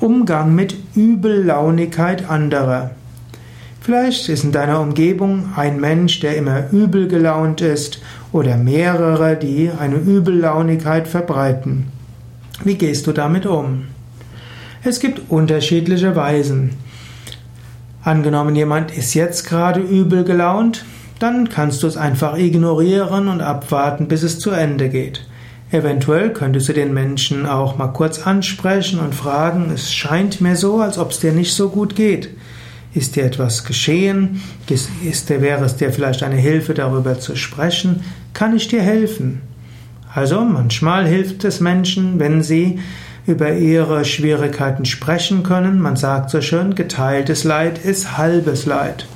Umgang mit Übellaunigkeit anderer. Vielleicht ist in deiner Umgebung ein Mensch, der immer übel gelaunt ist, oder mehrere, die eine Übellaunigkeit verbreiten. Wie gehst du damit um? Es gibt unterschiedliche Weisen. Angenommen, jemand ist jetzt gerade übel gelaunt, dann kannst du es einfach ignorieren und abwarten, bis es zu Ende geht. Eventuell könntest du den Menschen auch mal kurz ansprechen und fragen, es scheint mir so, als ob es dir nicht so gut geht. Ist dir etwas geschehen? Ist, ist, wäre es dir vielleicht eine Hilfe, darüber zu sprechen? Kann ich dir helfen? Also manchmal hilft es Menschen, wenn sie über ihre Schwierigkeiten sprechen können. Man sagt so schön, geteiltes Leid ist halbes Leid.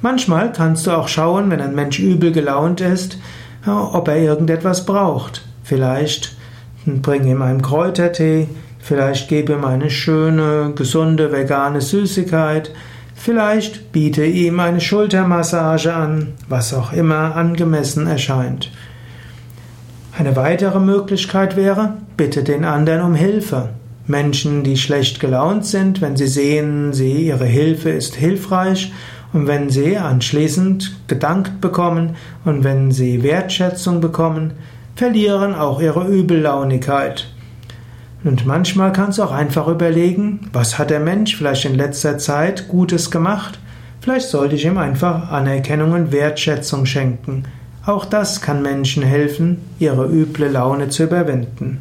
Manchmal kannst du auch schauen, wenn ein Mensch übel gelaunt ist, ob er irgendetwas braucht. Vielleicht bring ihm einen Kräutertee, vielleicht gebe ihm eine schöne, gesunde, vegane Süßigkeit, vielleicht biete ihm eine Schultermassage an, was auch immer angemessen erscheint. Eine weitere Möglichkeit wäre, bitte den anderen um Hilfe. Menschen, die schlecht gelaunt sind, wenn sie sehen, sie, ihre Hilfe ist hilfreich und wenn sie anschließend gedankt bekommen und wenn sie Wertschätzung bekommen, verlieren auch ihre Übellaunigkeit. Und manchmal kannst du auch einfach überlegen, was hat der Mensch vielleicht in letzter Zeit Gutes gemacht? Vielleicht sollte ich ihm einfach Anerkennung und Wertschätzung schenken. Auch das kann Menschen helfen, ihre üble Laune zu überwinden.